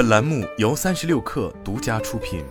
本栏目由三十六氪独家出品。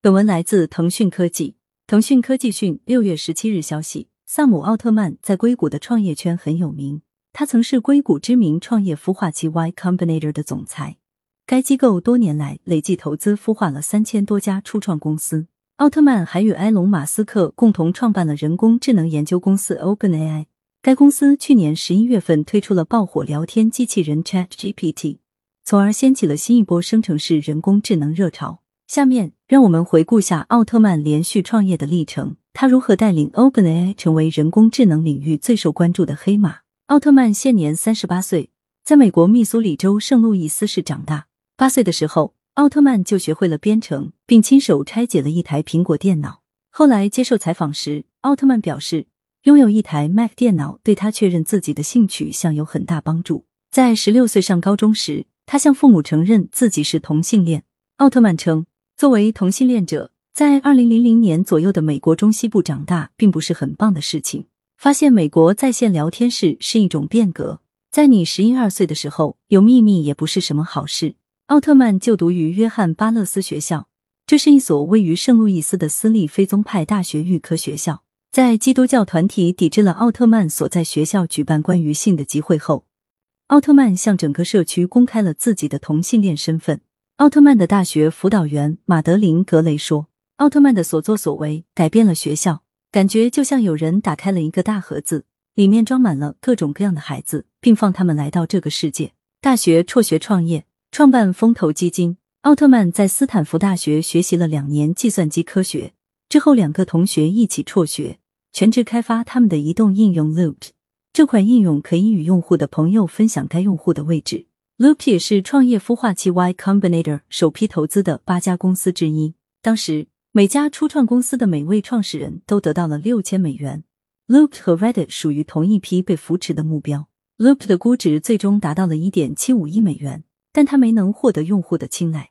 本文来自腾讯科技。腾讯科技讯六月十七日消息，萨姆奥特曼在硅谷的创业圈很有名，他曾是硅谷知名创业孵化器 Y Combinator 的总裁。该机构多年来累计投资孵化了三千多家初创公司。奥特曼还与埃隆·马斯克共同创办了人工智能研究公司 OpenAI。该公司去年十一月份推出了爆火聊天机器人 ChatGPT，从而掀起了新一波生成式人工智能热潮。下面让我们回顾下奥特曼连续创业的历程，他如何带领 OpenAI 成为人工智能领域最受关注的黑马。奥特曼现年三十八岁，在美国密苏里州圣路易斯市长大。八岁的时候。奥特曼就学会了编程，并亲手拆解了一台苹果电脑。后来接受采访时，奥特曼表示，拥有一台 Mac 电脑对他确认自己的性取向有很大帮助。在十六岁上高中时，他向父母承认自己是同性恋。奥特曼称，作为同性恋者，在二零零零年左右的美国中西部长大，并不是很棒的事情。发现美国在线聊天室是一种变革。在你十一二岁的时候，有秘密也不是什么好事。奥特曼就读于约翰巴勒斯学校，这是一所位于圣路易斯的私立非宗派大学预科学校。在基督教团体抵制了奥特曼所在学校举办关于性的集会后，奥特曼向整个社区公开了自己的同性恋身份。奥特曼的大学辅导员马德琳·格雷说：“奥特曼的所作所为改变了学校，感觉就像有人打开了一个大盒子，里面装满了各种各样的孩子，并放他们来到这个世界。”大学辍学创业。创办风投基金，奥特曼在斯坦福大学学习了两年计算机科学，之后两个同学一起辍学，全职开发他们的移动应用 Loop。这款应用可以与用户的朋友分享该用户的位置。Loop 也是创业孵化器 Y Combinator 首批投资的八家公司之一。当时每家初创公司的每位创始人都得到了六千美元。Loop 和 Reddit 属于同一批被扶持的目标。Loop 的估值最终达到了一点七五亿美元。但他没能获得用户的青睐，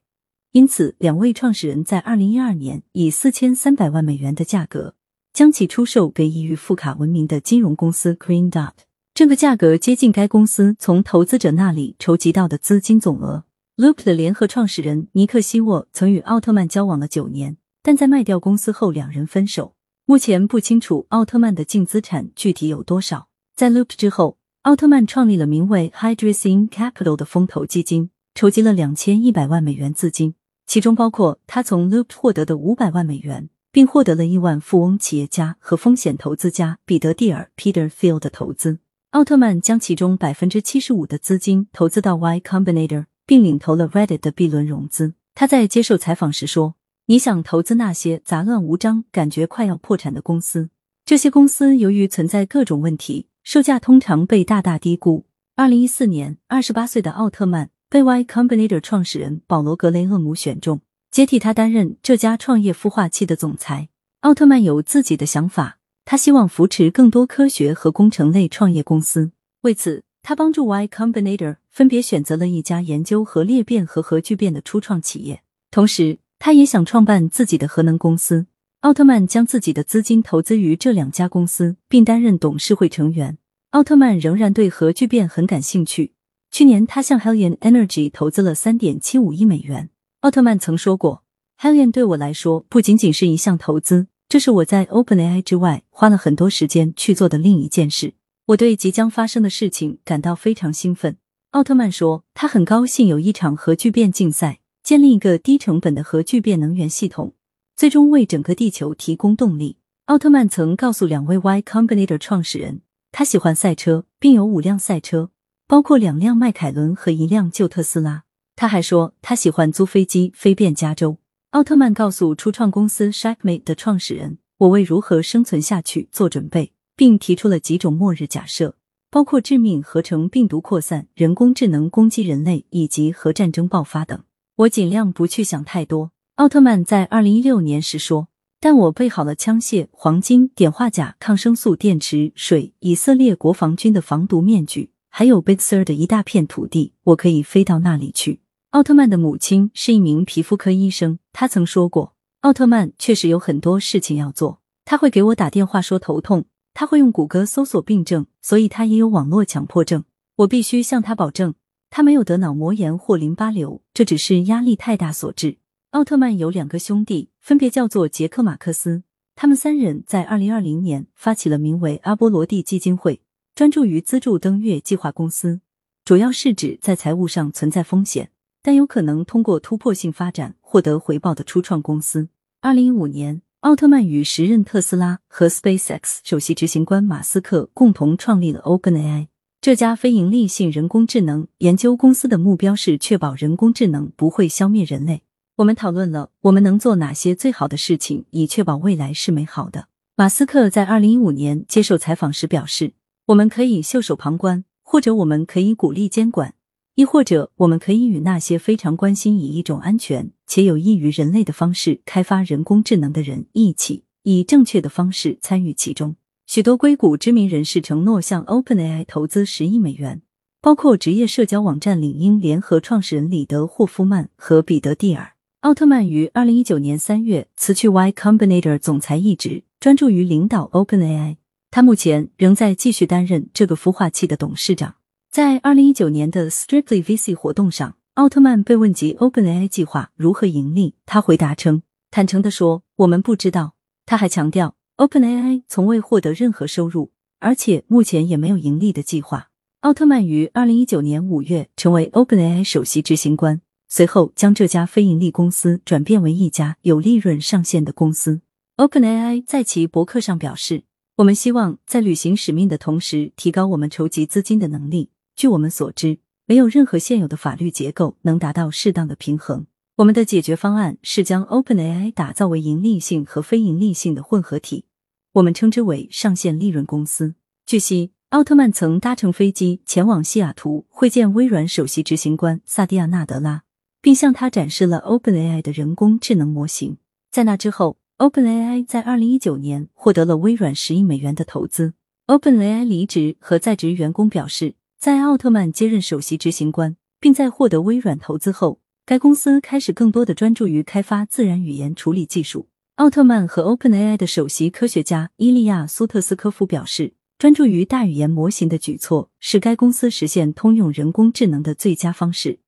因此两位创始人在二零一二年以四千三百万美元的价格将其出售给以富卡闻名的金融公司 Green Dot，这个价格接近该公司从投资者那里筹集到的资金总额。Loop 的联合创始人尼克希沃曾与奥特曼交往了九年，但在卖掉公司后两人分手。目前不清楚奥特曼的净资产具体有多少。在 Loop 之后。奥特曼创立了名为 Hydrazine Capital 的风投基金，筹集了两千一百万美元资金，其中包括他从 Loop 获得的五百万美元，并获得了亿万富翁企业家和风险投资家彼得蒂尔 Peter Thiel 的投资。奥特曼将其中百分之七十五的资金投资到 Y Combinator，并领投了 Reddit 的 B 轮融资。他在接受采访时说：“你想投资那些杂乱无章、感觉快要破产的公司？这些公司由于存在各种问题。”售价通常被大大低估。二零一四年，二十八岁的奥特曼被 Y Combinator 创始人保罗·格雷厄姆选中，接替他担任这家创业孵化器的总裁。奥特曼有自己的想法，他希望扶持更多科学和工程类创业公司。为此，他帮助 Y Combinator 分别选择了一家研究核裂变和核聚变的初创企业，同时他也想创办自己的核能公司。奥特曼将自己的资金投资于这两家公司，并担任董事会成员。奥特曼仍然对核聚变很感兴趣。去年，他向 Helion Energy 投资了三点七五亿美元。奥特曼曾说过：“Helion 对我来说不仅仅是一项投资，这是我在 OpenAI 之外花了很多时间去做的另一件事。我对即将发生的事情感到非常兴奋。”奥特曼说：“他很高兴有一场核聚变竞赛，建立一个低成本的核聚变能源系统。”最终为整个地球提供动力。奥特曼曾告诉两位 Y Combinator 创始人，他喜欢赛车，并有五辆赛车，包括两辆迈凯伦和一辆旧特斯拉。他还说他喜欢租飞机飞遍加州。奥特曼告诉初创公司 Shackmate 的创始人：“我为如何生存下去做准备，并提出了几种末日假设，包括致命合成病毒扩散、人工智能攻击人类以及核战争爆发等。我尽量不去想太多。”奥特曼在二零一六年时说：“但我备好了枪械、黄金、碘化钾、抗生素、电池、水、以色列国防军的防毒面具，还有 Big Sur 的一大片土地，我可以飞到那里去。”奥特曼的母亲是一名皮肤科医生，他曾说过：“奥特曼确实有很多事情要做，他会给我打电话说头痛，他会用谷歌搜索病症，所以他也有网络强迫症。我必须向他保证，他没有得脑膜炎或淋巴瘤，这只是压力太大所致。奥特曼有两个兄弟，分别叫做杰克马克思。他们三人在二零二零年发起了名为阿波罗蒂基金会，专注于资助登月计划公司，主要是指在财务上存在风险，但有可能通过突破性发展获得回报的初创公司。二零一五年，奥特曼与时任特斯拉和 SpaceX 首席执行官马斯克共同创立了 OpenAI。这家非营利性人工智能研究公司的目标是确保人工智能不会消灭人类。我们讨论了我们能做哪些最好的事情，以确保未来是美好的。马斯克在二零一五年接受采访时表示：“我们可以袖手旁观，或者我们可以鼓励监管，亦或者我们可以与那些非常关心以一种安全且有益于人类的方式开发人工智能的人一起，以正确的方式参与其中。”许多硅谷知名人士承诺向 OpenAI 投资十亿美元，包括职业社交网站领英联合创始人李德霍夫曼和彼得蒂尔。奥特曼于二零一九年三月辞去 Y Combinator 总裁一职，专注于领导 OpenAI。他目前仍在继续担任这个孵化器的董事长。在二零一九年的 Strictly VC 活动上，奥特曼被问及 OpenAI 计划如何盈利，他回答称：“坦诚地说，我们不知道。”他还强调。OpenAI 从未获得任何收入，而且目前也没有盈利的计划。奥特曼于二零一九年五月成为 OpenAI 首席执行官，随后将这家非盈利公司转变为一家有利润上限的公司。OpenAI 在其博客上表示：“我们希望在履行使命的同时，提高我们筹集资金的能力。据我们所知，没有任何现有的法律结构能达到适当的平衡。我们的解决方案是将 OpenAI 打造为盈利性和非盈利性的混合体。”我们称之为上限利润公司。据悉，奥特曼曾搭乘飞机前往西雅图会见微软首席执行官萨蒂亚·纳德拉，并向他展示了 OpenAI 的人工智能模型。在那之后，OpenAI 在二零一九年获得了微软十亿美元的投资。OpenAI 离职和在职员工表示，在奥特曼接任首席执行官，并在获得微软投资后，该公司开始更多的专注于开发自然语言处理技术。奥特曼和 OpenAI 的首席科学家伊利亚·苏特斯科夫表示，专注于大语言模型的举措是该公司实现通用人工智能的最佳方式。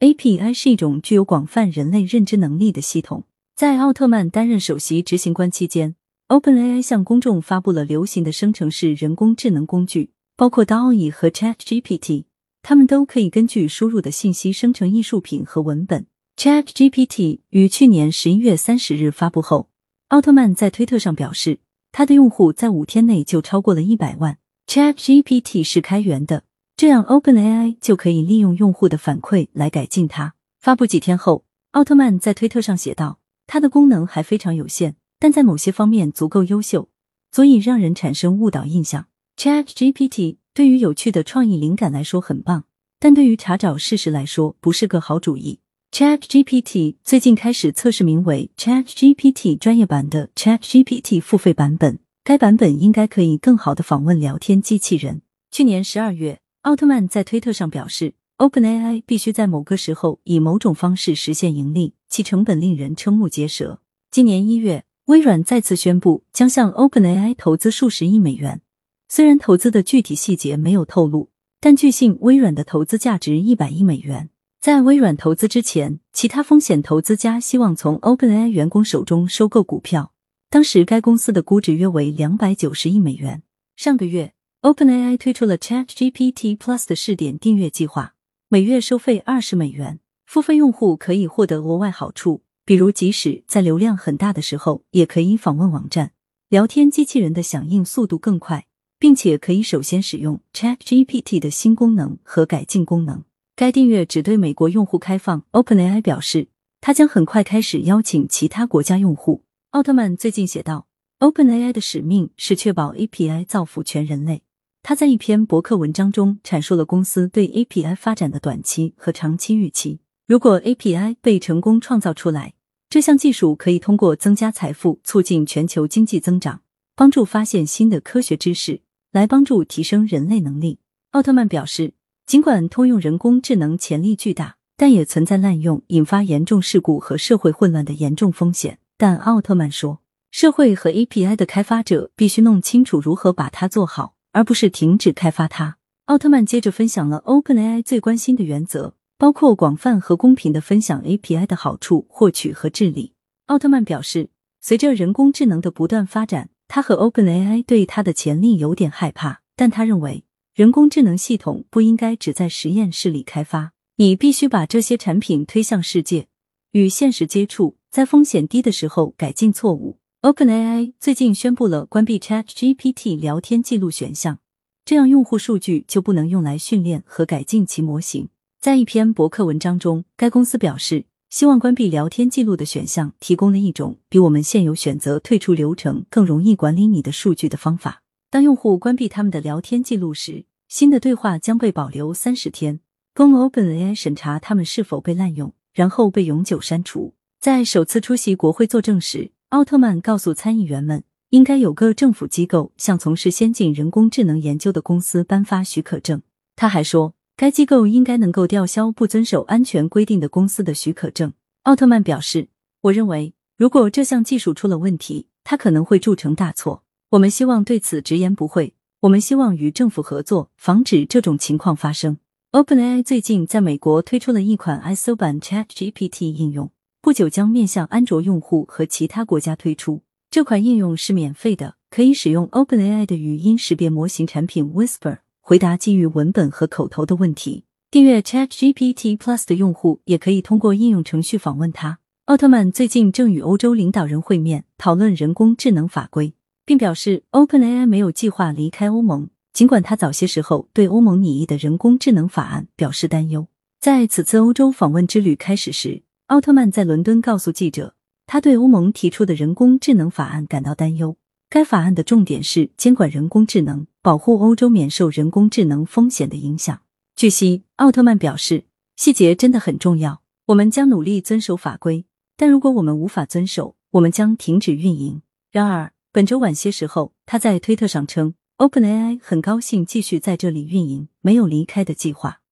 API 是一种具有广泛人类认知能力的系统。在奥特曼担任首席执行官期间，OpenAI 向公众发布了流行的生成式人工智能工具，包括 DALL-E 和 ChatGPT，它们都可以根据输入的信息生成艺术品和文本。ChatGPT 于去年十一月三十日发布后。奥特曼在推特上表示，他的用户在五天内就超过了一百万。ChatGPT 是开源的，这样 OpenAI 就可以利用用户的反馈来改进它。发布几天后，奥特曼在推特上写道：“它的功能还非常有限，但在某些方面足够优秀，足以让人产生误导印象。ChatGPT 对于有趣的创意灵感来说很棒，但对于查找事实来说不是个好主意。” ChatGPT 最近开始测试名为 ChatGPT 专业版的 ChatGPT 付费版本，该版本应该可以更好的访问聊天机器人。去年十二月，奥特曼在推特上表示，OpenAI 必须在某个时候以某种方式实现盈利，其成本令人瞠目结舌。今年一月，微软再次宣布将向 OpenAI 投资数十亿美元，虽然投资的具体细节没有透露，但据信微软的投资价值一百亿美元。在微软投资之前，其他风险投资家希望从 OpenAI 员工手中收购股票。当时该公司的估值约为两百九十亿美元。上个月，OpenAI 推出了 ChatGPT Plus 的试点订阅计划，每月收费二十美元。付费用户可以获得额外好处，比如即使在流量很大的时候，也可以访问网站。聊天机器人的响应速度更快，并且可以首先使用 ChatGPT 的新功能和改进功能。该订阅只对美国用户开放。OpenAI 表示，它将很快开始邀请其他国家用户。奥特曼最近写道：“OpenAI 的使命是确保 API 造福全人类。”他在一篇博客文章中阐述了公司对 API 发展的短期和长期预期。如果 API 被成功创造出来，这项技术可以通过增加财富、促进全球经济增长、帮助发现新的科学知识，来帮助提升人类能力。奥特曼表示。尽管通用人工智能潜力巨大，但也存在滥用、引发严重事故和社会混乱的严重风险。但奥特曼说，社会和 API 的开发者必须弄清楚如何把它做好，而不是停止开发它。奥特曼接着分享了 OpenAI 最关心的原则，包括广泛和公平的分享 API 的好处、获取和治理。奥特曼表示，随着人工智能的不断发展，他和 OpenAI 对它的潜力有点害怕，但他认为人工智能系统不应该只在实验室里开发，你必须把这些产品推向世界，与现实接触，在风险低的时候改进错误。OpenAI 最近宣布了关闭 ChatGPT 聊天记录选项，这样用户数据就不能用来训练和改进其模型。在一篇博客文章中，该公司表示，希望关闭聊天记录的选项提供了一种比我们现有选择退出流程更容易管理你的数据的方法。当用户关闭他们的聊天记录时，新的对话将被保留三十天，供 OpenAI 审查他们是否被滥用，然后被永久删除。在首次出席国会作证时，奥特曼告诉参议员们，应该有个政府机构向从事先进人工智能研究的公司颁发许可证。他还说，该机构应该能够吊销不遵守安全规定的公司的许可证。奥特曼表示：“我认为，如果这项技术出了问题，它可能会铸成大错。我们希望对此直言不讳。我们希望与政府合作，防止这种情况发生。” OpenAI 最近在美国推出了一款 ISO 版 ChatGPT 应用。不久将面向安卓用户和其他国家推出。这款应用是免费的，可以使用 OpenAI 的语音识别模型产品 Whisper 回答基于文本和口头的问题。订阅 ChatGPT Plus 的用户也可以通过应用程序访问它。奥特曼最近正与欧洲领导人会面，讨论人工智能法规，并表示 OpenAI 没有计划离开欧盟，尽管他早些时候对欧盟拟议的人工智能法案表示担忧。在此次欧洲访问之旅开始时。奥特曼在伦敦告诉记者，他对欧盟提出的人工智能法案感到担忧。该法案的重点是监管人工智能，保护欧洲免受人工智能风险的影响。据悉，奥特曼表示，细节真的很重要。我们将努力遵守法规，但如果我们无法遵守，我们将停止运营。然而，本周晚些时候，他在推特上称，OpenAI 很高兴继续在这里运营，没有离开的计划。